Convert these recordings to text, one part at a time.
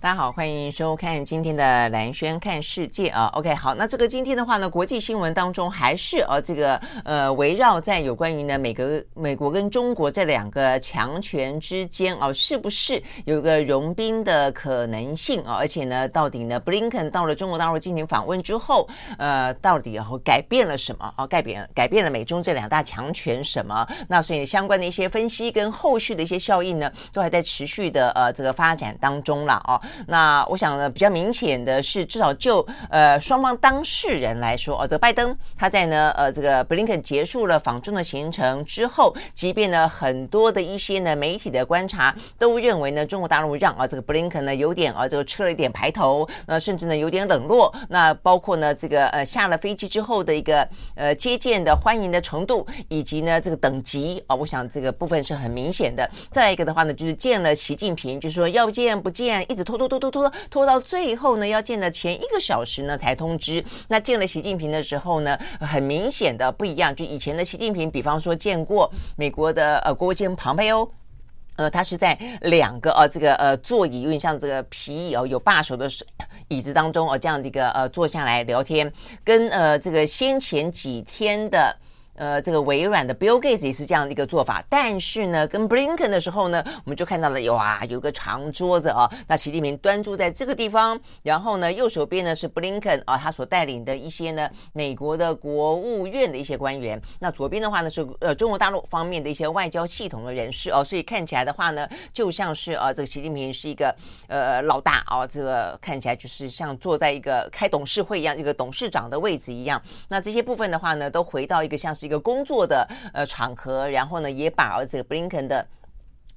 大家好，欢迎收看今天的兰萱看世界啊。OK，好，那这个今天的话呢，国际新闻当中还是呃这个呃围绕在有关于呢美国美国跟中国这两个强权之间啊，是不是有个融冰的可能性啊？而且呢，到底呢，布林肯到了中国大陆进行访问之后，呃，到底然后改变了什么啊？改变改变了美中这两大强权什么？那所以相关的一些分析跟后续的一些效应呢，都还在持续的呃这个发展当中了啊。那我想呢，比较明显的是，至少就呃双方当事人来说，哦，这个拜登他在呢呃这个布林肯结束了访中的行程之后，即便呢很多的一些呢媒体的观察都认为呢中国大陆让啊这个布林肯呢有点啊这个吃了一点排头，那甚至呢有点冷落，那包括呢这个呃下了飞机之后的一个呃接见的欢迎的程度，以及呢这个等级啊，我想这个部分是很明显的。再来一个的话呢，就是见了习近平，就是说要见不见，一直拖拖。拖拖拖拖到最后呢，要见的前一个小时呢才通知。那见了习近平的时候呢，很明显的不一样。就以前的习近平，比方说见过美国的呃国务卿庞培欧，呃，他是在两个呃这个呃座椅有点像这个皮椅哦有把手的椅子当中哦这样的一个呃坐下来聊天，跟呃这个先前几天的。呃，这个微软的 Bill Gates 也是这样的一个做法，但是呢，跟 Blinken 的时候呢，我们就看到了有啊，有个长桌子啊，那习近平端坐在这个地方，然后呢，右手边呢是 Blinken 啊，他所带领的一些呢美国的国务院的一些官员，那左边的话呢是呃中国大陆方面的一些外交系统的人士哦，所以看起来的话呢，就像是啊，这个习近平是一个呃老大啊，这个看起来就是像坐在一个开董事会一样，一个董事长的位置一样，那这些部分的话呢，都回到一个像是。一个工作的呃场合，然后呢，也把这个布林肯的。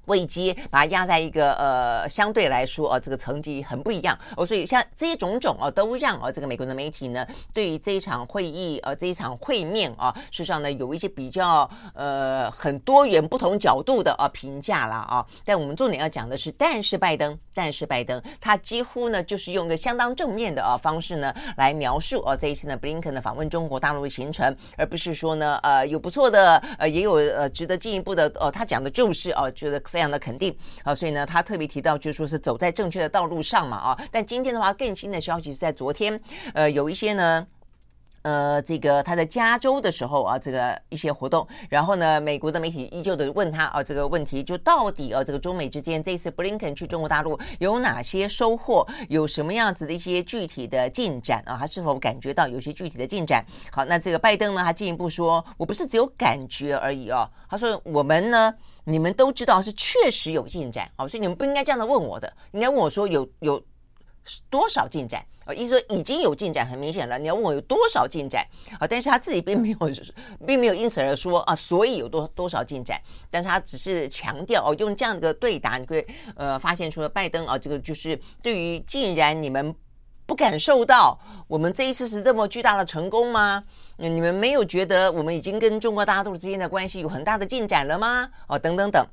危机把它压在一个呃相对来说啊这个层级很不一样哦，所以像这些种种啊都让啊这个美国的媒体呢对于这一场会议呃这一场会面啊事实上呢有一些比较呃很多元不同角度的啊评价了啊，但我们重点要讲的是，但是拜登但是拜登他几乎呢就是用一个相当正面的啊方式呢来描述啊这一次呢布林肯的访问中国大陆的行程，而不是说呢呃有不错的呃也有呃值得进一步的、呃、他讲的就是啊觉得。非常的肯定啊，所以呢，他特别提到，就是说是走在正确的道路上嘛啊。但今天的话，更新的消息是在昨天，呃，有一些呢。呃，这个他在加州的时候啊，这个一些活动，然后呢，美国的媒体依旧的问他啊，这个问题就到底啊，这个中美之间这次布林肯去中国大陆有哪些收获，有什么样子的一些具体的进展啊？他是否感觉到有些具体的进展？好，那这个拜登呢，他进一步说，我不是只有感觉而已哦，他说我们呢，你们都知道是确实有进展哦，所以你们不应该这样的问我的，应该问我说有有多少进展。呃，意思说已经有进展，很明显了。你要问我有多少进展啊？但是他自己并没有，并没有因此而说啊，所以有多多少进展。但是他只是强调哦，用这样的对答，你会呃发现出了拜登啊，这个就是对于竟然你们不感受到我们这一次是这么巨大的成功吗？你们没有觉得我们已经跟中国大陆之间的关系有很大的进展了吗？哦，等等等。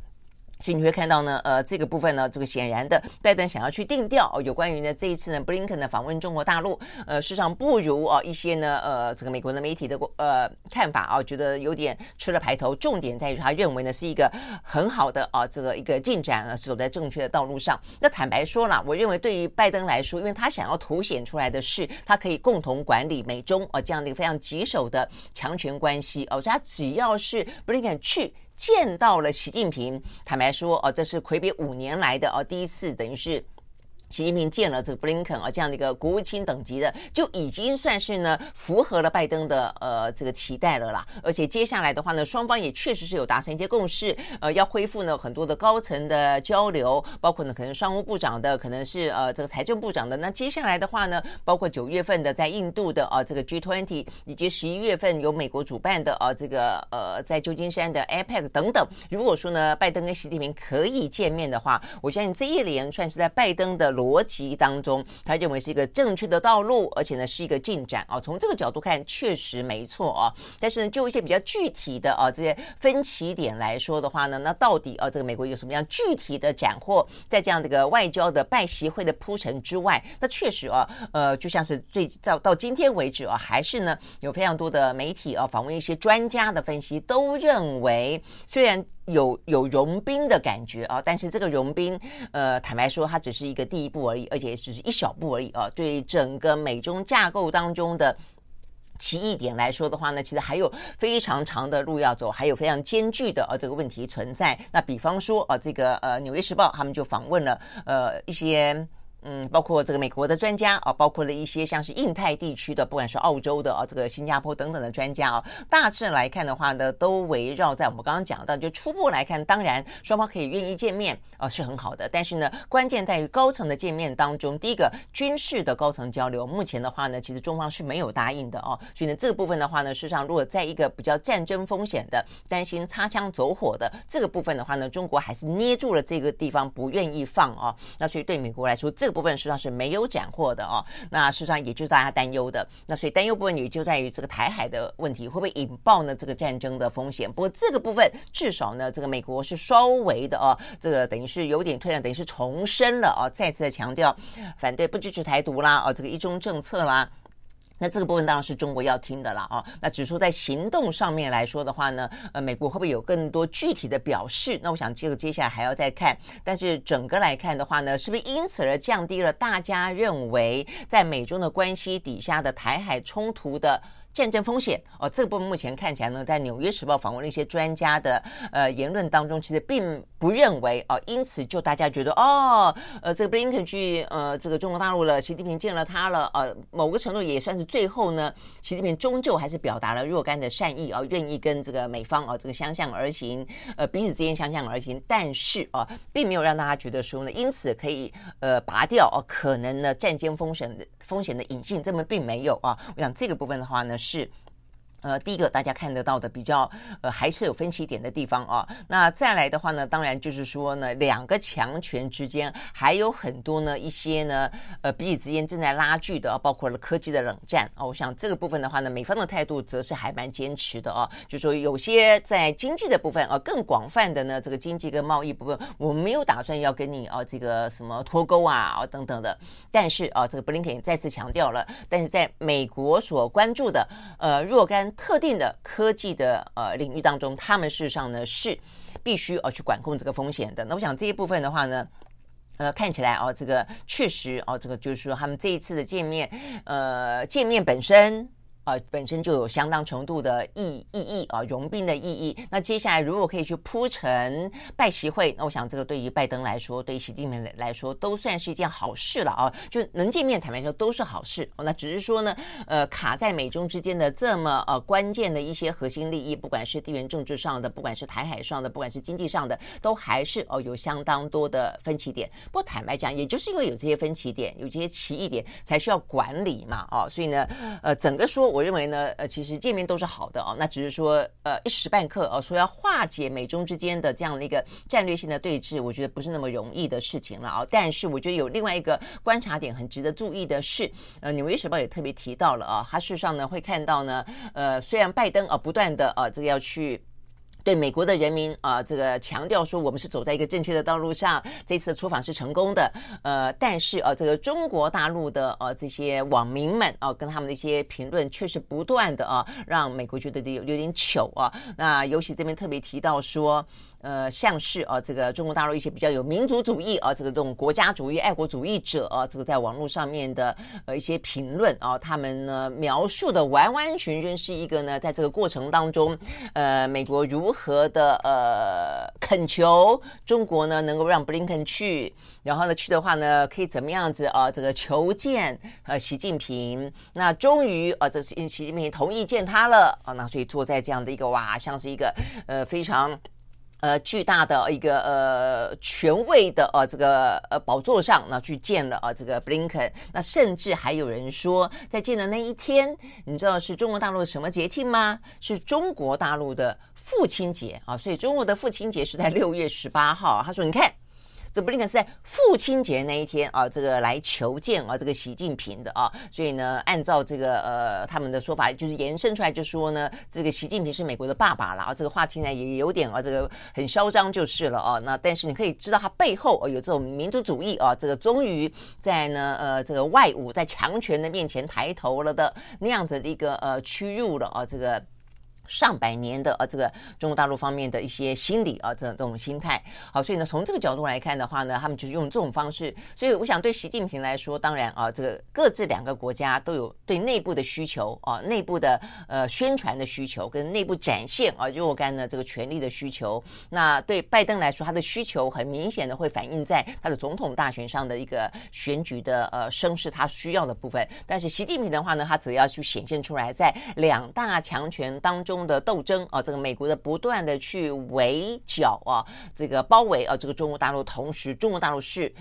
所以你会看到呢，呃，这个部分呢，这个显然的，拜登想要去定调哦，有关于呢这一次呢，布林肯的访问中国大陆，呃，事实上不如啊一些呢，呃，这个美国的媒体的呃看法啊，觉得有点吃了排头。重点在于他认为呢是一个很好的啊这个一个进展呢，是走在正确的道路上。那坦白说了，我认为对于拜登来说，因为他想要凸显出来的是，他可以共同管理美中啊这样的一个非常棘手的强权关系哦，所以他只要是布林肯去。见到了习近平，坦白说，哦，这是魁北五年来的哦第一次，等于是习近平见了这个布林肯啊，这样的一个国务卿等级的，就已经算是呢符合了拜登的呃这个期待了啦。而且接下来的话呢，双方也确实是有达成一些共识，呃，要恢复呢很多的高层的交流，包括呢可能商务部长的，可能是呃这个财政部长的。那接下来的话呢，包括九月份的在印度的啊这个 G20，以及十一月份由美国主办的啊这个呃在旧金山的 APEC 等等。如果说呢拜登跟习近平可以见面的话，我相信这一连串是在拜登的。逻辑当中，他认为是一个正确的道路，而且呢是一个进展啊。从这个角度看，确实没错啊。但是呢，就一些比较具体的啊这些分歧点来说的话呢，那到底啊这个美国有什么样具体的斩获，在这样的一个外交的拜习会的铺陈之外，那确实啊呃就像是最到到今天为止啊，还是呢有非常多的媒体啊访问一些专家的分析，都认为虽然。有有融冰的感觉啊，但是这个融冰，呃，坦白说，它只是一个第一步而已，而且只是一小步而已啊。对整个美中架构当中的奇异点来说的话呢，其实还有非常长的路要走，还有非常艰巨的呃这个问题存在。那比方说啊，这个呃《纽约时报》他们就访问了呃一些。嗯，包括这个美国的专家啊，包括了一些像是印太地区的，不管是澳洲的啊，这个新加坡等等的专家啊，大致来看的话呢，都围绕在我们刚刚讲到，就初步来看，当然双方可以愿意见面啊，是很好的。但是呢，关键在于高层的见面当中，第一个军事的高层交流，目前的话呢，其实中方是没有答应的哦。所以呢，这个部分的话呢，事实上如果在一个比较战争风险的、担心擦枪走火的这个部分的话呢，中国还是捏住了这个地方不愿意放哦。那所以对美国来说，这个部分实际上是没有斩获的哦，那事实上也就是大家担忧的，那所以担忧部分也就在于这个台海的问题会不会引爆呢？这个战争的风险。不过这个部分至少呢，这个美国是稍微的哦，这个等于是有点退让，等于是重申了哦，再次的强调反对不支持台独啦，哦，这个一中政策啦。那这个部分当然是中国要听的了啊。那只是说在行动上面来说的话呢，呃，美国会不会有更多具体的表示？那我想这个接下来还要再看。但是整个来看的话呢，是不是因此而降低了大家认为在美中的关系底下的台海冲突的？战争风险哦，这个部分目前看起来呢，在《纽约时报》访问了一些专家的呃言论当中，其实并不认为哦，因此就大家觉得哦，呃，这个布林肯去呃这个中国大陆了，习近平见了他了，呃，某个程度也算是最后呢，习近平终究还是表达了若干的善意哦，愿意跟这个美方哦这个相向而行，呃，彼此之间相向而行，但是啊，并没有让大家觉得说呢，因此可以呃拔掉哦可能呢战争风险的风险的隐性，这么并没有啊，我想这个部分的话呢。是。是。呃，第一个大家看得到的比较呃还是有分歧点的地方啊。那再来的话呢，当然就是说呢，两个强权之间还有很多呢一些呢呃彼此之间正在拉锯的，包括了科技的冷战啊。我想这个部分的话呢，美方的态度则是还蛮坚持的啊，就说有些在经济的部分啊，更广泛的呢这个经济跟贸易部分，我们没有打算要跟你啊这个什么脱钩啊啊等等的。但是啊，这个布林肯再次强调了，但是在美国所关注的呃若干。特定的科技的呃领域当中，他们事实上呢是必须要去管控这个风险的。那我想这一部分的话呢，呃，看起来哦，这个确实哦，这个就是说他们这一次的见面，呃，见面本身。呃，本身就有相当程度的意意义啊，融冰的意义。那接下来如果可以去铺陈拜习会，那我想这个对于拜登来说，对于习近平来说，都算是一件好事了啊。就能见面，坦白说都是好事。那只是说呢，呃，卡在美中之间的这么呃关键的一些核心利益，不管是地缘政治上的，不管是台海上的，不管是经济上的，都还是哦、有相当多的分歧点。不坦白讲，也就是因为有这些分歧点，有这些歧义点，才需要管理嘛。哦，所以呢，呃，整个说。我认为呢，呃，其实见面都是好的哦，那只是说，呃，一时半刻哦，说要化解美中之间的这样的一个战略性的对峙，我觉得不是那么容易的事情了啊。但是我觉得有另外一个观察点很值得注意的是，呃，《纽约时报》也特别提到了啊，他事实上呢会看到呢，呃，虽然拜登啊不断的啊这个要去。对美国的人民啊、这个强调说我们是走在一个正确的道路上，这次出访是成功的。呃，但是啊、这个中国大陆的呃这些网民们啊、跟他们的一些评论确实不断的啊，让美国觉得有有点糗啊。那尤其这边特别提到说。呃，像是啊，这个中国大陆一些比较有民族主义啊，这个这种国家主义、爱国主义者啊，这个在网络上面的呃一些评论啊，他们呢描述的完完全全是一个呢，在这个过程当中，呃，美国如何的呃恳求中国呢能够让布林肯去，然后呢去的话呢可以怎么样子啊、这个求见呃习近平，那终于啊、这习近平同意见他了啊，那所以坐在这样的一个哇，像是一个呃非常。呃，巨大的一个呃权位的呃这个呃宝座上，那去见了啊这个布林肯，那甚至还有人说，在见的那一天，你知道是中国大陆什么节庆吗？是中国大陆的父亲节啊，所以中国的父亲节是在六月十八号。他说，你看。布林肯是在父亲节那一天啊，这个来求见啊，这个习近平的啊，所以呢，按照这个呃他们的说法，就是延伸出来就说呢，这个习近平是美国的爸爸了啊，这个话听起来也有点啊，这个很嚣张就是了啊。那但是你可以知道他背后有这种民族主义啊，这个终于在呢呃这个外侮在强权的面前抬头了的那样子的一个呃屈辱了啊，这个。上百年的啊，这个中国大陆方面的一些心理啊，这这种心态，好，所以呢，从这个角度来看的话呢，他们就是用这种方式。所以我想对习近平来说，当然啊，这个各自两个国家都有对内部的需求啊，内部的呃宣传的需求跟内部展现啊若干的这个权力的需求。那对拜登来说，他的需求很明显的会反映在他的总统大选上的一个选举的呃声势，他需要的部分。但是习近平的话呢，他则要去显现出来，在两大强权当中。的斗争啊，这个美国的不断的去围剿啊，这个包围啊，这个中国大陆，同时中国大陆是。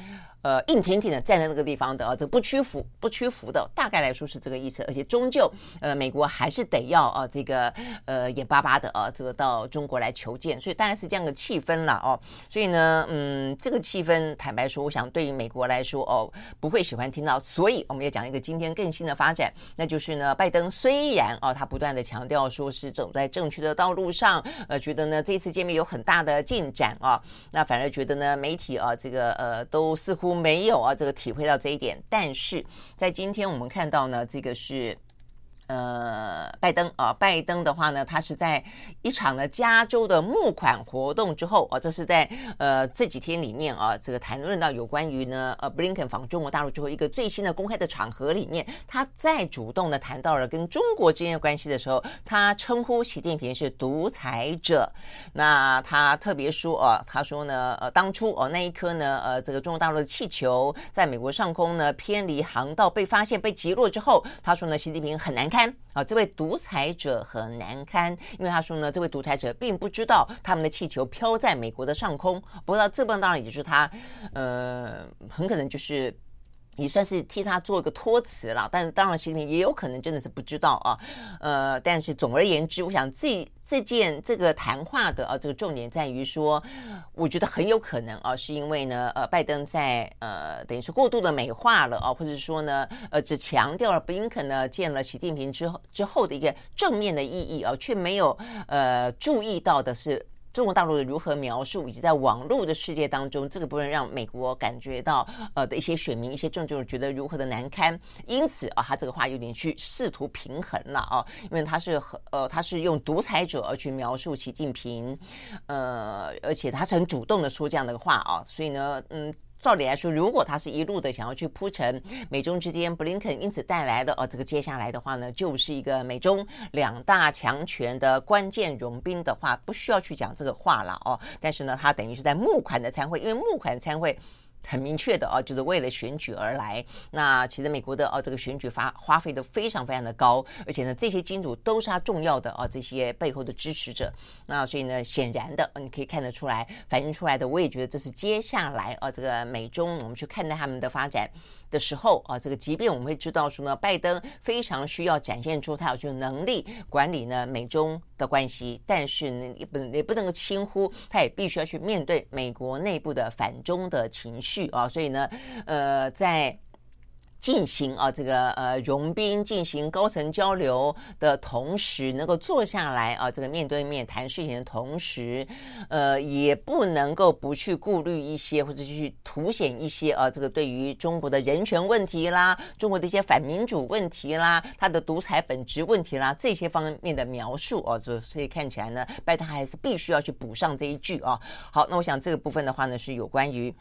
呃，硬挺挺的站在那个地方的啊，这不屈服、不屈服的，大概来说是这个意思。而且终究，呃，美国还是得要啊，这个呃，眼巴巴的啊，这个到中国来求见，所以大概是这样的气氛了哦。所以呢，嗯，这个气氛，坦白说，我想对于美国来说哦，不会喜欢听到。所以我们要讲一个今天更新的发展，那就是呢，拜登虽然啊，他不断的强调说是走在正确的道路上，呃，觉得呢这次见面有很大的进展啊，那反而觉得呢，媒体啊，这个呃，都似乎。没有啊，这个体会到这一点，但是在今天我们看到呢，这个是。呃，拜登啊，拜登的话呢，他是在一场呢加州的募款活动之后啊，这是在呃这几天里面啊，这个谈论到有关于呢呃布林肯访中国大陆之后一个最新的公开的场合里面，他再主动的谈到了跟中国之间的关系的时候，他称呼习近平是独裁者。那他特别说啊，他说呢，呃，当初哦那一颗呢，呃，这个中国大陆的气球在美国上空呢偏离航道被发现被击落之后，他说呢，习近平很难看。啊，这位独裁者很难堪，因为他说呢，这位独裁者并不知道他们的气球飘在美国的上空，不知道这帮当然也就是他，呃，很可能就是。也算是替他做一个托词了，但当然，习近平也有可能真的是不知道啊。呃，但是总而言之，我想这这件这个谈话的啊，这个重点在于说，我觉得很有可能啊，是因为呢，呃，拜登在呃，等于是过度的美化了啊，或者说呢，呃，只强调了布林肯呢见了习近平之后之后的一个正面的意义啊，却没有呃注意到的是。中国大陆的如何描述，以及在网络的世界当中，这个不能让美国感觉到呃的一些选民、一些政治人觉得如何的难堪。因此啊，他这个话有点去试图平衡了啊，因为他是呃他是用独裁者而去描述习近平，呃，而且他是很主动的说这样的话啊，所以呢，嗯。照理来说，如果他是一路的想要去铺陈美中之间，布林肯因此带来了哦这个接下来的话呢，就是一个美中两大强权的关键融冰的话，不需要去讲这个话了哦。但是呢，他等于是在募款的参会，因为募款参会。很明确的啊，就是为了选举而来。那其实美国的啊，这个选举花花费都非常非常的高，而且呢，这些金主都是他重要的啊，这些背后的支持者。那所以呢，显然的，你可以看得出来，反映出来的，我也觉得这是接下来啊，这个美中我们去看待他们的发展的时候啊，这个即便我们会知道说呢，拜登非常需要展现出他有这种能力管理呢美中的关系，但是呢也不也不能够轻忽，他也必须要去面对美国内部的反中的情绪啊，所以呢，呃，在。进行啊，这个呃融宾，进行高层交流的同时，能够坐下来啊，这个面对面谈事情的同时，呃，也不能够不去顾虑一些或者去凸显一些啊，这个对于中国的人权问题啦，中国的一些反民主问题啦，它的独裁本质问题啦，这些方面的描述啊，所所以看起来呢，拜登还是必须要去补上这一句啊。好，那我想这个部分的话呢，是有关于。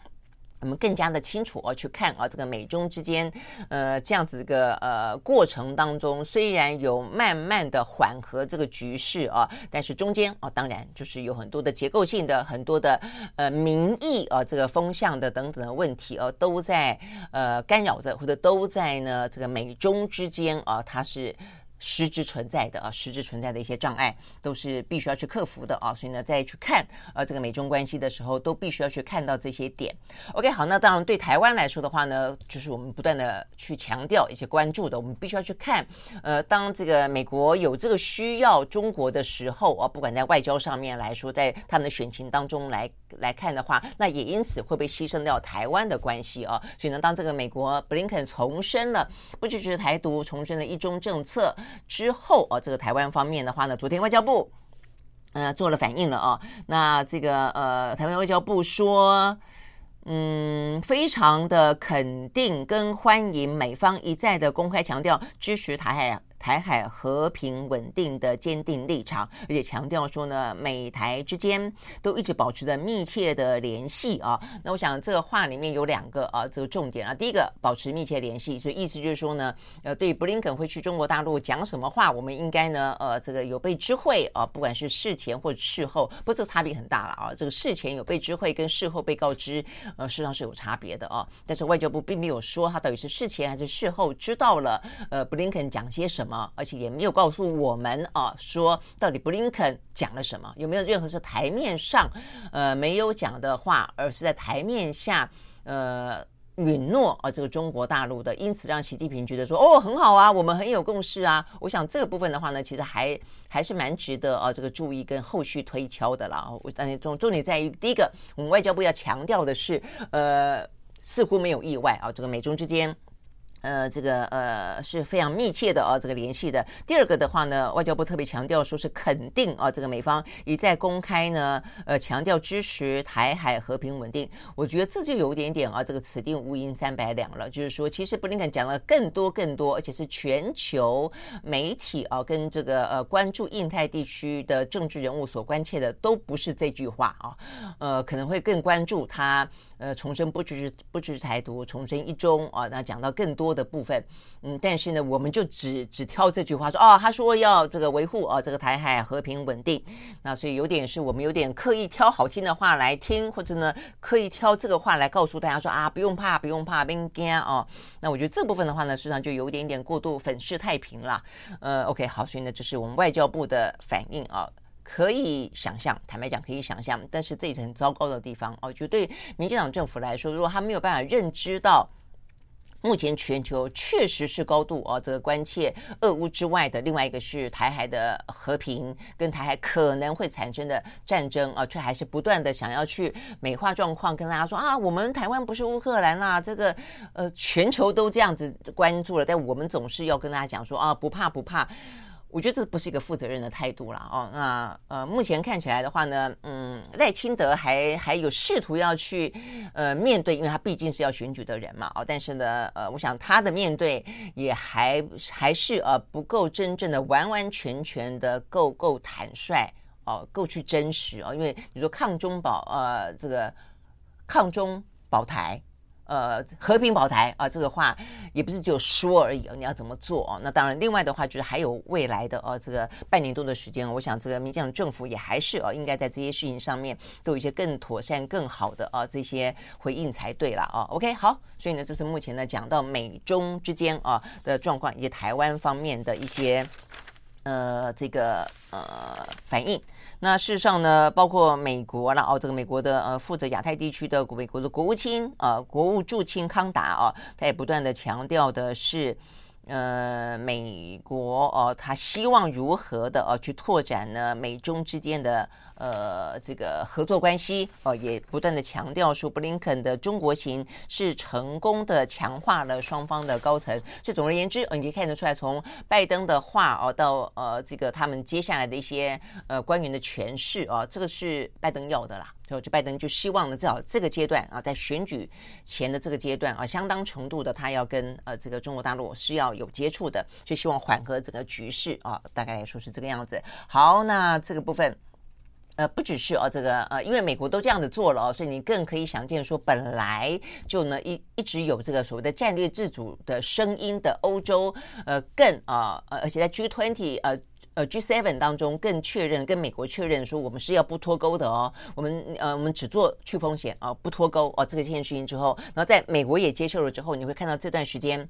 我们更加的清楚哦，去看啊，这个美中之间，呃，这样子一个呃过程当中，虽然有慢慢的缓和这个局势啊，但是中间啊，当然就是有很多的结构性的、很多的呃民意啊，这个风向的等等的问题啊，都在呃干扰着，或者都在呢这个美中之间啊，它是。实质存在的啊，实质存在的一些障碍都是必须要去克服的啊，所以呢，再去看呃这个美中关系的时候，都必须要去看到这些点。OK，好，那当然对台湾来说的话呢，就是我们不断的去强调一些关注的，我们必须要去看，呃，当这个美国有这个需要中国的时候啊，不管在外交上面来说，在他们的选情当中来来看的话，那也因此会被牺牲掉台湾的关系哦。所以呢，当这个美国布林肯重申了不支持台独，重申了一中政策。之后哦，这个台湾方面的话呢，昨天外交部呃做了反应了啊。那这个呃，台湾外交部说，嗯，非常的肯定跟欢迎美方一再的公开强调支持台海。台海和平稳定的坚定立场，而且强调说呢，美台之间都一直保持着密切的联系啊。那我想这个话里面有两个啊，这个重点啊。第一个，保持密切联系，所以意思就是说呢，呃，对布林肯会去中国大陆讲什么话，我们应该呢，呃，这个有被知会啊，不管是事前或者事后，不过这个差别很大了啊。这个事前有被知会跟事后被告知，呃，事实上是有差别的啊。但是外交部并没有说他到底是事前还是事后知道了，呃，布林肯讲些什么。什么而且也没有告诉我们啊，说到底布林肯讲了什么，有没有任何是台面上呃没有讲的话，而是在台面下呃允诺啊这个中国大陆的，因此让习近平觉得说哦很好啊，我们很有共识啊。我想这个部分的话呢，其实还还是蛮值得啊这个注意跟后续推敲的啦。我但是重重点在于第一个，我们外交部要强调的是，呃似乎没有意外啊，这个美中之间。呃，这个呃是非常密切的啊，这个联系的。第二个的话呢，外交部特别强调说是肯定啊，这个美方一再公开呢，呃，强调支持台海和平稳定。我觉得这就有一点点啊，这个此地无银三百两了。就是说，其实布林肯讲了更多更多，而且是全球媒体啊跟这个呃关注印太地区的政治人物所关切的，都不是这句话啊，呃，可能会更关注他。呃，重申不支持不支持台独，重申一中啊，那讲到更多的部分，嗯，但是呢，我们就只只挑这句话说，哦，他说要这个维护啊这个台海和平稳定，那所以有点是我们有点刻意挑好听的话来听，或者呢刻意挑这个话来告诉大家说啊，不用怕，不用怕，别惊哦。那我觉得这部分的话呢，实际上就有点点过度粉饰太平了。呃，OK，好，所以呢，这是我们外交部的反应啊。可以想象，坦白讲可以想象，但是这也是很糟糕的地方哦。就对民进党政府来说，如果他没有办法认知到，目前全球确实是高度哦这个关切俄乌之外的另外一个是台海的和平，跟台海可能会产生的战争啊，却还是不断的想要去美化状况，跟大家说啊，我们台湾不是乌克兰啦，这个呃全球都这样子关注了，但我们总是要跟大家讲说啊，不怕不怕。我觉得这不是一个负责任的态度了哦。那呃，目前看起来的话呢，嗯，赖清德还还有试图要去呃面对，因为他毕竟是要选举的人嘛哦。但是呢，呃，我想他的面对也还还是呃不够真正的完完全全的够够坦率哦，够去真实哦。因为你说抗中保呃这个抗中保台。呃，和平保台啊，这个话也不是只有说而已，你要怎么做哦？那当然，另外的话就是还有未来的哦，这个半年多的时间，我想这个民进党政府也还是哦，应该在这些事情上面都有一些更妥善、更好的啊这些回应才对了啊。OK，好，所以呢，这是目前呢讲到美中之间啊的状况，以及台湾方面的一些呃这个呃反应。那事实上呢，包括美国了哦，这个美国的呃负责亚太地区的美国的国务卿啊、国务驻卿康达啊，他也不断的强调的是。呃，美国哦，他希望如何的啊去拓展呢？美中之间的呃这个合作关系哦，也不断的强调说，布林肯的中国行是成功的强化了双方的高层。所以总而言之，你可以看得出来，从拜登的话哦到呃这个他们接下来的一些呃官员的诠释哦，这个是拜登要的啦。就就拜登就希望呢，至少这个阶段啊，在选举前的这个阶段啊，相当程度的他要跟呃这个中国大陆是要有接触的，就希望缓和整个局势啊，大概来说是这个样子。好，那这个部分呃，不只是哦，这个呃，因为美国都这样子做了哦，所以你更可以想见说，本来就呢一一直有这个所谓的战略自主的声音的欧洲，呃，更啊呃，而且在 G20 呃呃 G7 当中更确认跟美国确认说，我们是要不脱钩的哦，我们呃我们只做去风险啊，不脱钩哦，这个这件事情之后，然后在美国也接受了之后，你会看到这段时间。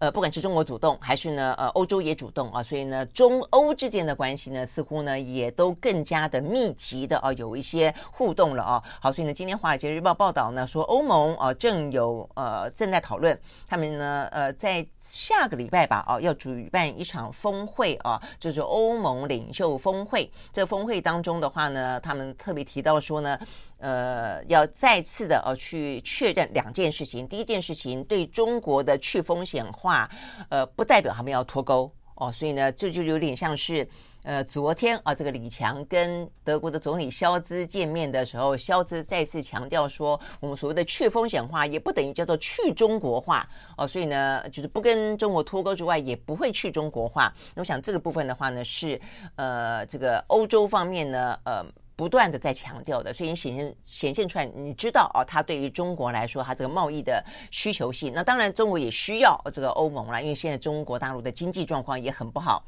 呃，不管是中国主动，还是呢，呃，欧洲也主动啊，所以呢，中欧之间的关系呢，似乎呢，也都更加的密集的啊，有一些互动了啊。好，所以呢，今天《华尔街日报》报道呢，说欧盟啊，正有呃正在讨论，他们呢，呃，在下个礼拜吧，啊，要举办一场峰会啊，就是欧盟领袖峰会。这峰会当中的话呢，他们特别提到说呢。呃，要再次的呃去确认两件事情。第一件事情，对中国的去风险化，呃，不代表他们要脱钩哦。所以呢，这就有点像是呃，昨天啊，这个李强跟德国的总理肖兹见面的时候，肖兹再次强调说，我们所谓的去风险化也不等于叫做去中国化哦。所以呢，就是不跟中国脱钩之外，也不会去中国化。那我想这个部分的话呢，是呃，这个欧洲方面呢，呃。不断的在强调的，所以你显现显现出来，你知道哦，它对于中国来说，它这个贸易的需求性，那当然中国也需要这个欧盟了，因为现在中国大陆的经济状况也很不好。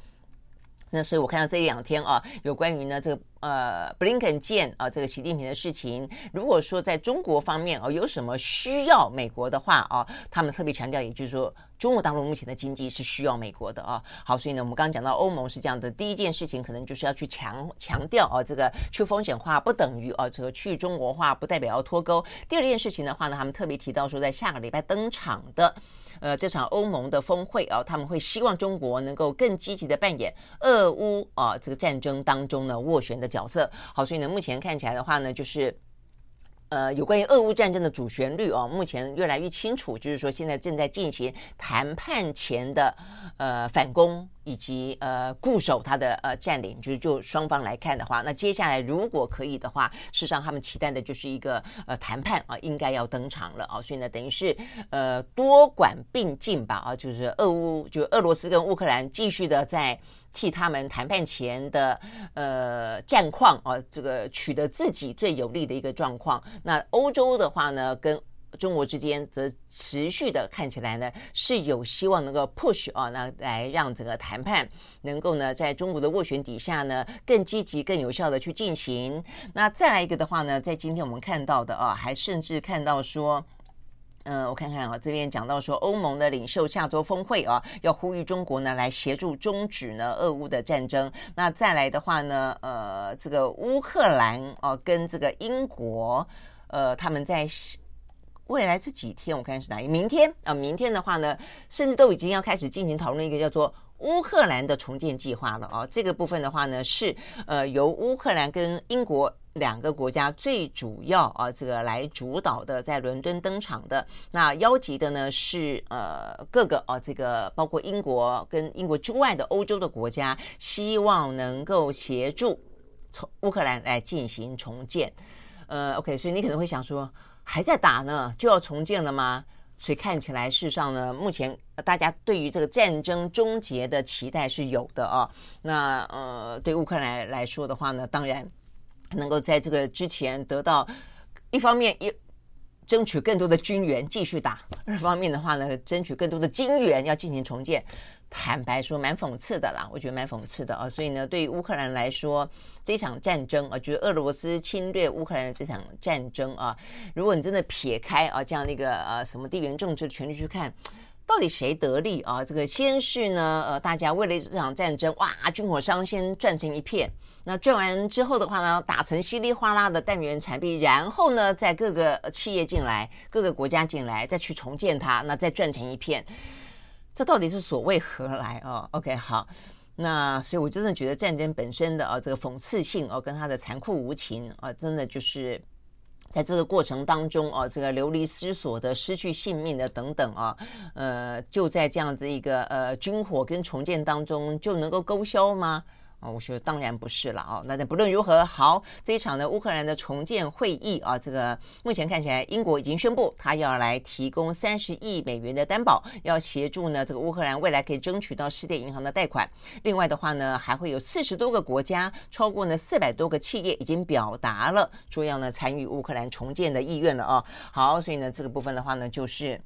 那所以我看到这两天啊，有关于呢这个。呃，布林肯见啊，这个习近平的事情，如果说在中国方面哦，有什么需要美国的话啊，他们特别强调，也就是说，中国大陆目前的经济是需要美国的啊。好，所以呢，我们刚刚讲到欧盟是这样的，第一件事情可能就是要去强强调啊，这个去风险化不等于啊，这个去中国化不代表要脱钩。第二件事情的话呢，他们特别提到说，在下个礼拜登场的呃这场欧盟的峰会啊，他们会希望中国能够更积极的扮演俄乌啊这个战争当中呢斡旋的角色，好，所以呢，目前看起来的话呢，就是，呃，有关于俄乌战争的主旋律啊，目前越来越清楚，就是说现在正在进行谈判前的呃反攻。以及呃固守他的呃占领，就是就双方来看的话，那接下来如果可以的话，事实上他们期待的就是一个呃谈判啊，应该要登场了啊，所以呢，等于是呃多管并进吧啊，就是俄乌就俄罗斯跟乌克兰继续的在替他们谈判前的呃战况啊，这个取得自己最有利的一个状况。那欧洲的话呢，跟中国之间则持续的看起来呢是有希望能够 push 啊，那来让整个谈判能够呢在中国的斡旋底下呢更积极、更有效的去进行。那再来一个的话呢，在今天我们看到的啊，还甚至看到说，嗯、我看看啊，这边讲到说欧盟的领袖下周峰会啊，要呼吁中国呢来协助终止呢俄乌的战争。那再来的话呢，呃，这个乌克兰啊跟这个英国，呃，他们在。未来这几天，我看是哪一？明天啊，明天的话呢，甚至都已经要开始进行讨论一个叫做乌克兰的重建计划了啊。这个部分的话呢，是呃由乌克兰跟英国两个国家最主要啊这个来主导的，在伦敦登场的。那邀集的呢是呃各个啊这个包括英国跟英国之外的欧洲的国家，希望能够协助从乌克兰来进行重建。呃，OK，所以你可能会想说。还在打呢，就要重建了吗？所以看起来，事实上呢，目前大家对于这个战争终结的期待是有的啊。那呃，对乌克兰来说的话呢，当然能够在这个之前得到一方面一争取更多的军援继续打，二方面的话呢，争取更多的金援要进行重建。坦白说，蛮讽刺的啦，我觉得蛮讽刺的啊。所以呢，对于乌克兰来说，这场战争啊，就是俄罗斯侵略乌克兰的这场战争啊，如果你真的撇开啊这样的一个呃什么地缘政治的权力去看，到底谁得利啊？这个先是呢，呃，大家为了这场战争，哇，军火商先赚成一片，那赚完之后的话呢，打成稀里哗啦的弹圆产币，然后呢，在各个企业进来，各个国家进来，再去重建它，那再赚成一片。这到底是所谓何来哦？OK，好，那所以我真的觉得战争本身的啊这个讽刺性哦，跟它的残酷无情啊，真的就是在这个过程当中啊，这个流离失所的、失去性命的等等啊，呃，就在这样子一个呃军火跟重建当中就能够勾销吗？啊，我说当然不是了啊。那那不论如何，好，这一场呢，乌克兰的重建会议啊，这个目前看起来，英国已经宣布，他要来提供三十亿美元的担保，要协助呢这个乌克兰未来可以争取到世界银行的贷款。另外的话呢，还会有四十多个国家，超过呢四百多个企业已经表达了说要呢参与乌克兰重建的意愿了啊。好，所以呢这个部分的话呢，就是。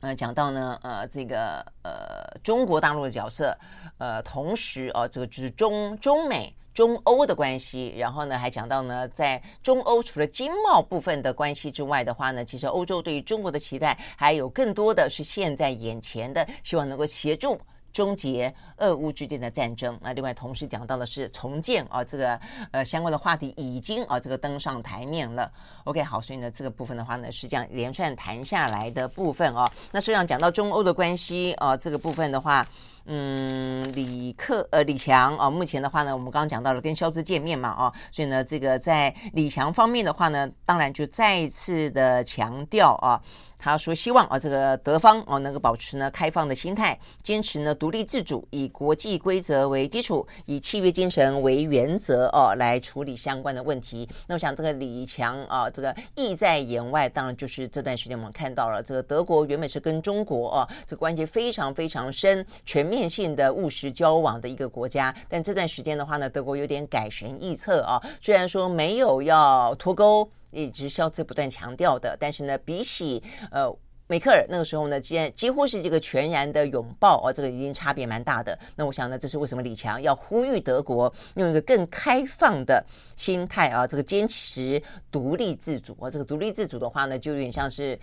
呃，讲到呢，呃，这个呃，中国大陆的角色，呃，同时哦，这个就是中中美中欧的关系，然后呢，还讲到呢，在中欧除了经贸部分的关系之外的话呢，其实欧洲对于中国的期待还有更多的是现在眼前的，希望能够协助。终结俄乌之间的战争。那另外同时讲到的是重建啊，这个呃相关的话题已经啊这个登上台面了。OK，好，所以呢这个部分的话呢是这样连串谈下来的部分啊。那实际上讲到中欧的关系啊，这个部分的话。嗯，李克呃李强啊，目前的话呢，我们刚刚讲到了跟肖兹见面嘛啊，所以呢，这个在李强方面的话呢，当然就再次的强调啊，他说希望啊这个德方啊能够保持呢开放的心态，坚持呢独立自主，以国际规则为基础，以契约精神为原则哦、啊、来处理相关的问题。那我想这个李强啊，这个意在言外，当然就是这段时间我们看到了这个德国原本是跟中国啊这个关系非常非常深，全面。面性的务实交往的一个国家，但这段时间的话呢，德国有点改弦易辙啊。虽然说没有要脱钩，一直肖兹不断强调的，但是呢，比起呃梅克尔那个时候呢，几几乎是这个全然的拥抱啊，这个已经差别蛮大的。那我想呢，这是为什么李强要呼吁德国用一个更开放的心态啊，这个坚持独立自主啊。这个独立自主的话呢，就有点像是。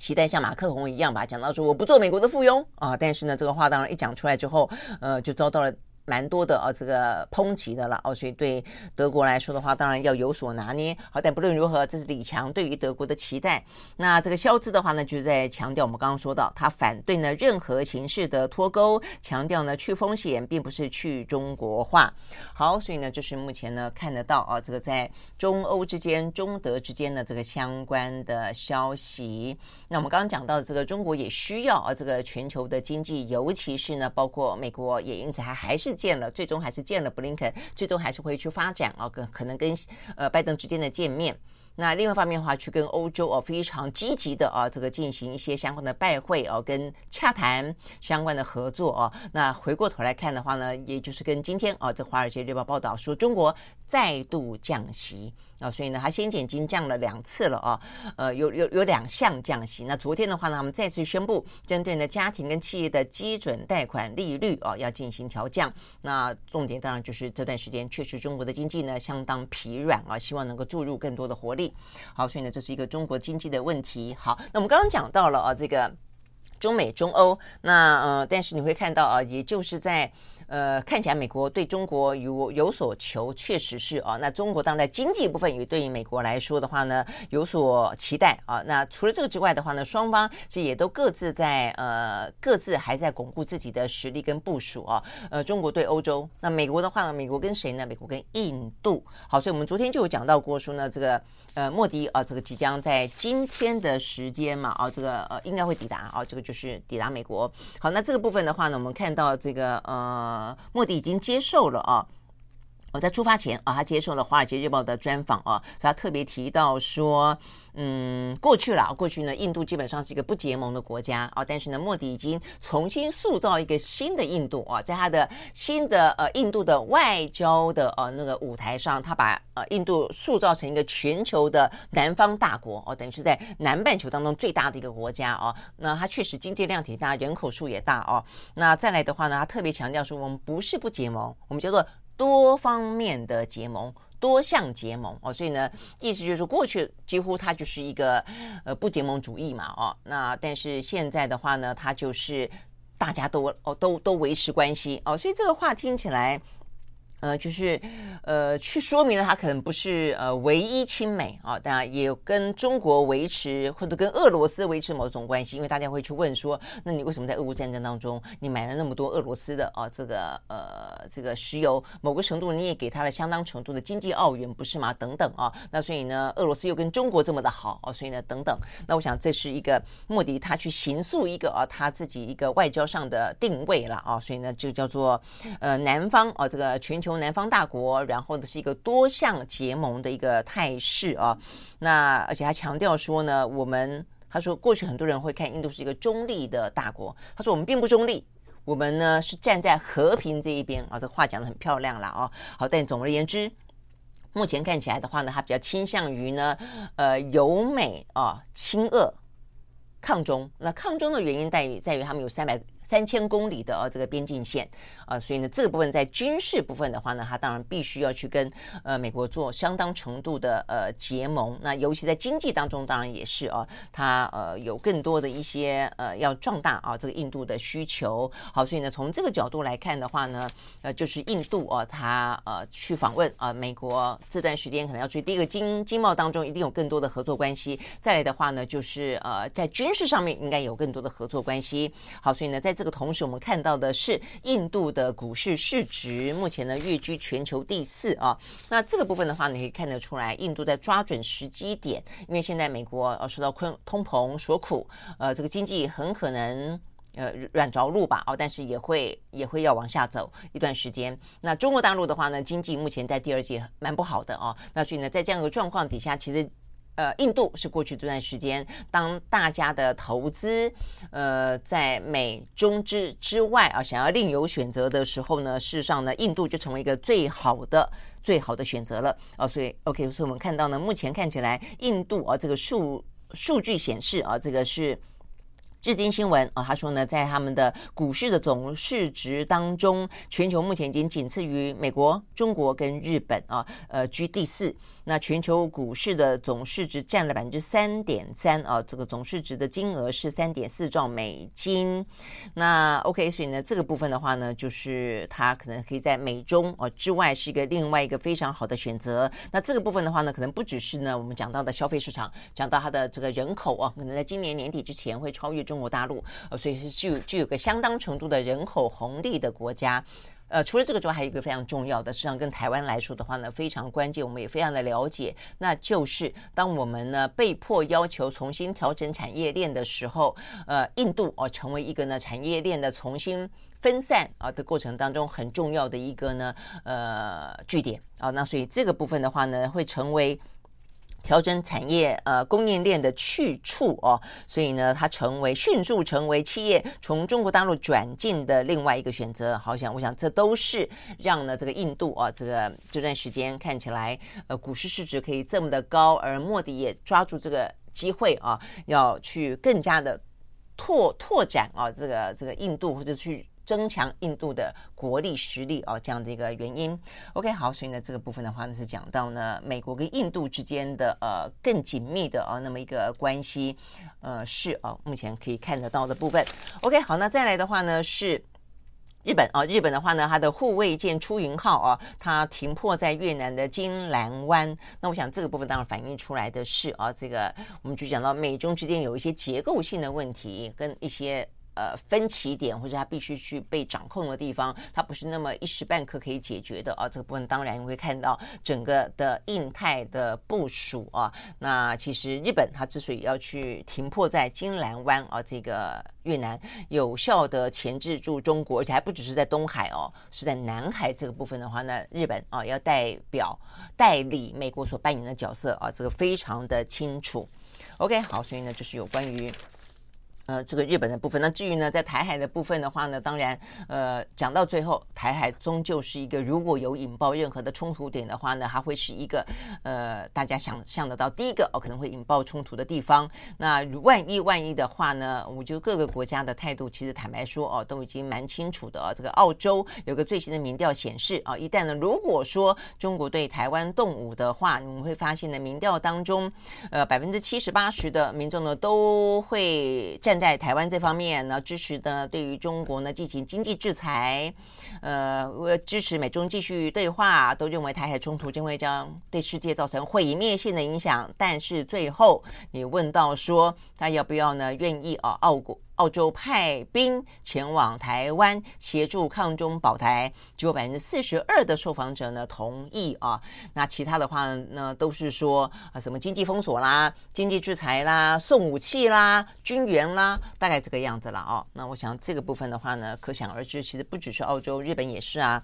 期待像马克宏一样吧，讲到说我不做美国的附庸啊，但是呢，这个话当然一讲出来之后，呃，就遭到了。蛮多的啊，这个抨击的了哦，所以对德国来说的话，当然要有所拿捏。好，但不论如何，这是李强对于德国的期待。那这个肖兹的话呢，就在强调我们刚刚说到，他反对呢任何形式的脱钩，强调呢去风险并不是去中国化。好，所以呢，就是目前呢看得到啊，这个在中欧之间、中德之间的这个相关的消息。那我们刚刚讲到的这个中国也需要啊，这个全球的经济，尤其是呢，包括美国也因此还还是。见了，最终还是见了布林肯，最终还是会去发展啊，跟可能跟呃拜登之间的见面。那另外一方面的话，去跟欧洲啊非常积极的啊，这个进行一些相关的拜会哦，跟洽谈相关的合作哦。那回过头来看的话呢，也就是跟今天啊，这《华尔街日报》报道说，中国再度降息啊，所以呢，它先前已经降了两次了啊，呃，有有有两项降息。那昨天的话呢，他们再次宣布，针对呢家庭跟企业的基准贷款利率啊，要进行调降。那重点当然就是这段时间确实中国的经济呢相当疲软啊，希望能够注入更多的活力。好，所以呢，这是一个中国经济的问题。好，那我们刚刚讲到了啊，这个中美中欧，那呃，但是你会看到啊，也就是在。呃，看起来美国对中国有有所求，确实是啊。那中国当然在经济部分也对于美国来说的话呢，有所期待啊。那除了这个之外的话呢，双方其实也都各自在呃各自还在巩固自己的实力跟部署啊。呃，中国对欧洲，那美国的话呢，美国跟谁呢？美国跟印度。好，所以我们昨天就有讲到过说呢，这个呃莫迪啊，这个即将在今天的时间嘛啊，这个呃应该会抵达啊，这个就是抵达美国。好，那这个部分的话呢，我们看到这个呃。呃，莫迪已经接受了啊。我在出发前啊，他接受了《华尔街日报》的专访啊，所以他特别提到说，嗯，过去了，过去呢，印度基本上是一个不结盟的国家啊，但是呢，莫迪已经重新塑造一个新的印度啊，在他的新的呃印度的外交的呃那个舞台上，他把呃印度塑造成一个全球的南方大国哦，等于是在南半球当中最大的一个国家哦。那他确实经济量体大，人口数也大哦。那再来的话呢，他特别强调说，我们不是不结盟，我们叫做。多方面的结盟，多项结盟哦，所以呢，意思就是说，过去几乎它就是一个呃不结盟主义嘛哦，那但是现在的话呢，它就是大家都哦都都维持关系哦，所以这个话听起来呃，就是，呃，去说明了他可能不是呃唯一亲美啊，当然也跟中国维持或者跟俄罗斯维持某种关系，因为大家会去问说，那你为什么在俄乌战争当中你买了那么多俄罗斯的啊这个呃这个石油，某个程度你也给他了相当程度的经济奥援，不是吗？等等啊，那所以呢，俄罗斯又跟中国这么的好啊，所以呢，等等，那我想这是一个莫迪他去形塑一个啊他自己一个外交上的定位了啊，所以呢就叫做呃南方啊这个全球。从南方大国，然后呢是一个多项结盟的一个态势啊。那而且他强调说呢，我们他说过去很多人会看印度是一个中立的大国，他说我们并不中立，我们呢是站在和平这一边啊。这话讲得很漂亮了啊。好，但总而言之，目前看起来的话呢，他比较倾向于呢，呃，友美啊，亲俄抗中。那抗中的原因在于在于他们有三百。三千公里的呃这个边境线啊，所以呢这个部分在军事部分的话呢，它当然必须要去跟呃美国做相当程度的呃结盟。那尤其在经济当中，当然也是啊，它呃有更多的一些呃要壮大啊这个印度的需求。好，所以呢从这个角度来看的话呢，呃就是印度啊，它呃去访问啊美国这段时间可能要注意第一个经经贸当中一定有更多的合作关系。再来的话呢，就是呃在军事上面应该有更多的合作关系。好，所以呢在这个同时，我们看到的是印度的股市市值目前呢跃居全球第四啊。那这个部分的话，你可以看得出来，印度在抓准时机点，因为现在美国呃受到困通膨所苦，呃，这个经济很可能呃软着陆吧，哦，但是也会也会要往下走一段时间。那中国大陆的话呢，经济目前在第二季蛮不好的哦。那所以呢，在这样一个状况底下，其实。呃，印度是过去这段时间，当大家的投资，呃，在美中之之外啊，想要另有选择的时候呢，事实上呢，印度就成为一个最好的、最好的选择了啊。所以，OK，所以我们看到呢，目前看起来，印度啊，这个数数据显示啊，这个是。日经新闻啊，他说呢，在他们的股市的总市值当中，全球目前已经仅次于美国、中国跟日本啊，呃，居第四。那全球股市的总市值占了百分之三点三啊，这个总市值的金额是三点四兆美金。那 OK，所以呢，这个部分的话呢，就是它可能可以在美中啊之外是一个另外一个非常好的选择。那这个部分的话呢，可能不只是呢我们讲到的消费市场，讲到它的这个人口啊，可能在今年年底之前会超越。中国大陆，呃，所以是具有具有个相当程度的人口红利的国家，呃，除了这个之外，还有一个非常重要的，实际上跟台湾来说的话呢，非常关键，我们也非常的了解，那就是当我们呢被迫要求重新调整产业链的时候，呃，印度哦、成为一个呢产业链的重新分散啊的过程当中很重要的一个呢呃据点啊、那所以这个部分的话呢会成为。调整产业呃供应链的去处哦，所以呢，它成为迅速成为企业从中国大陆转进的另外一个选择。好像我想这都是让呢这个印度啊这个这段时间看起来呃股市市值可以这么的高，而莫迪也抓住这个机会啊，要去更加的拓拓展啊这个这个印度或者去。增强印度的国力实力哦，这样的一个原因。OK，好，所以呢，这个部分的话呢，是讲到呢，美国跟印度之间的呃更紧密的、哦、那么一个关系，呃是、哦，目前可以看得到的部分。OK，好，那再来的话呢是日本啊、哦，日本的话呢，它的护卫舰出云号啊、哦，它停泊在越南的金兰湾。那我想这个部分当然反映出来的是啊，这个我们就讲到美中之间有一些结构性的问题跟一些。呃，分歧点或者它必须去被掌控的地方，它不是那么一时半刻可以解决的啊。这个部分当然你会看到整个的印太的部署啊。那其实日本它之所以要去停泊在金兰湾啊，这个越南有效的钳制住中国，而且还不只是在东海哦，是在南海这个部分的话呢，日本啊要代表代理美国所扮演的角色啊，这个非常的清楚。OK，好，所以呢，就是有关于。呃，这个日本的部分，那至于呢，在台海的部分的话呢，当然，呃，讲到最后，台海终究是一个如果有引爆任何的冲突点的话呢，它会是一个呃，大家想象得到第一个哦，可能会引爆冲突的地方。那万一万一的话呢，我觉得各个国家的态度其实坦白说哦，都已经蛮清楚的哦。这个澳洲有个最新的民调显示啊，一旦呢，如果说中国对台湾动武的话，你们会发现呢，民调当中，呃，百分之七十八十的民众呢都会站。在台湾这方面呢，支持呢对于中国呢进行经济制裁，呃，支持美中继续对话，都认为台海冲突将会将对世界造成毁灭性的影响。但是最后你问到说他要不要呢？愿意啊，澳国。澳洲派兵前往台湾协助抗中保台，只有百分之四十二的受访者呢同意啊。那其他的话呢，都是说啊，什么经济封锁啦、经济制裁啦、送武器啦、军援啦，大概这个样子了哦。那我想这个部分的话呢，可想而知，其实不只是澳洲，日本也是啊。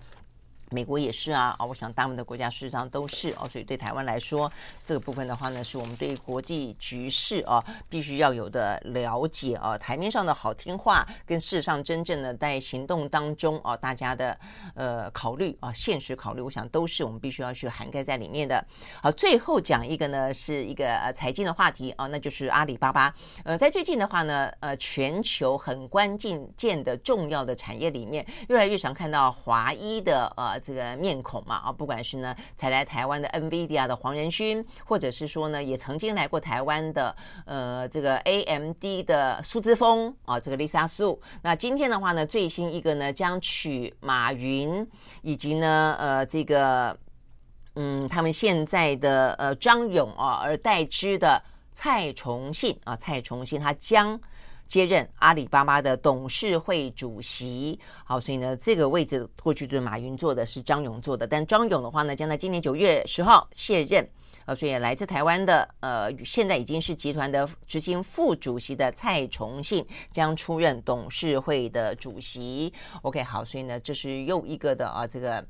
美国也是啊，啊，我想大部分的国家事实上都是哦，所以对台湾来说，这个部分的话呢，是我们对国际局势啊必须要有的了解啊。台面上的好听话，跟事实上真正的在行动当中啊，大家的呃考虑啊，现实考虑，我想都是我们必须要去涵盖在里面的。好，最后讲一个呢，是一个呃财经的话题啊，那就是阿里巴巴。呃，在最近的话呢，呃，全球很关键键的重要的产业里面，越来越常看到华裔的呃。这个面孔嘛啊，不管是呢才来台湾的 NVIDIA 的黄仁勋，或者是说呢也曾经来过台湾的呃这个 AMD 的苏之峰啊，这个 Lisa Su。那今天的话呢，最新一个呢将取马云以及呢呃这个嗯他们现在的呃张勇啊而代之的蔡崇信啊，蔡崇信他将。接任阿里巴巴的董事会主席，好，所以呢，这个位置过去就是马云做的，是张勇做的，但张勇的话呢，将在今年九月十号卸任，呃，所以来自台湾的，呃，现在已经是集团的执行副主席的蔡崇信将出任董事会的主席。OK，好，所以呢，这是又一个的啊，这个。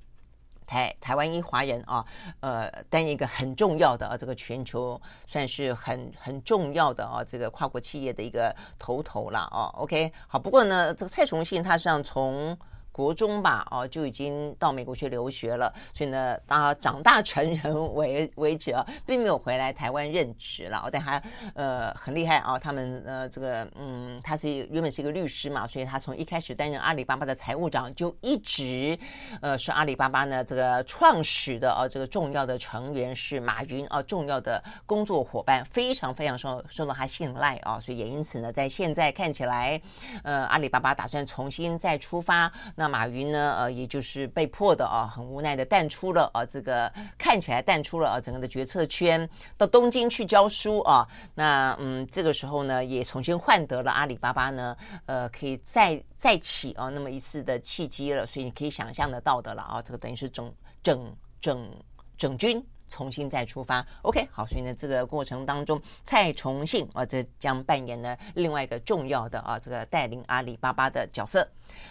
台台湾一华人啊，呃，担任一个很重要的啊，这个全球算是很很重要的啊，这个跨国企业的一个头头了啊。OK，好，不过呢，这个蔡崇信他实际上从。国中吧，哦，就已经到美国去留学了，所以呢，他长大成人为为止啊，并没有回来台湾任职了。但他呃很厉害啊，他们呃这个嗯，他是原本是一个律师嘛，所以他从一开始担任阿里巴巴的财务长，就一直呃是阿里巴巴呢这个创始的啊这个重要的成员是马云啊，重要的工作伙伴，非常非常受受到他信赖啊，所以也因此呢，在现在看起来，呃阿里巴巴打算重新再出发那。马云呢？呃，也就是被迫的啊，很无奈的淡出了啊，这个看起来淡出了啊，整个的决策圈，到东京去教书啊。那嗯，这个时候呢，也重新换得了阿里巴巴呢，呃，可以再再起啊那么一次的契机了。所以你可以想象得到的了啊，这个等于是整整整整军。重新再出发，OK，好，所以呢，这个过程当中，蔡崇信啊，这将扮演呢另外一个重要的啊，这个带领阿里巴巴的角色。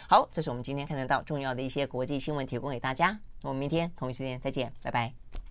好，这是我们今天看得到重要的一些国际新闻，提供给大家。我们明天同一时间再见，拜拜。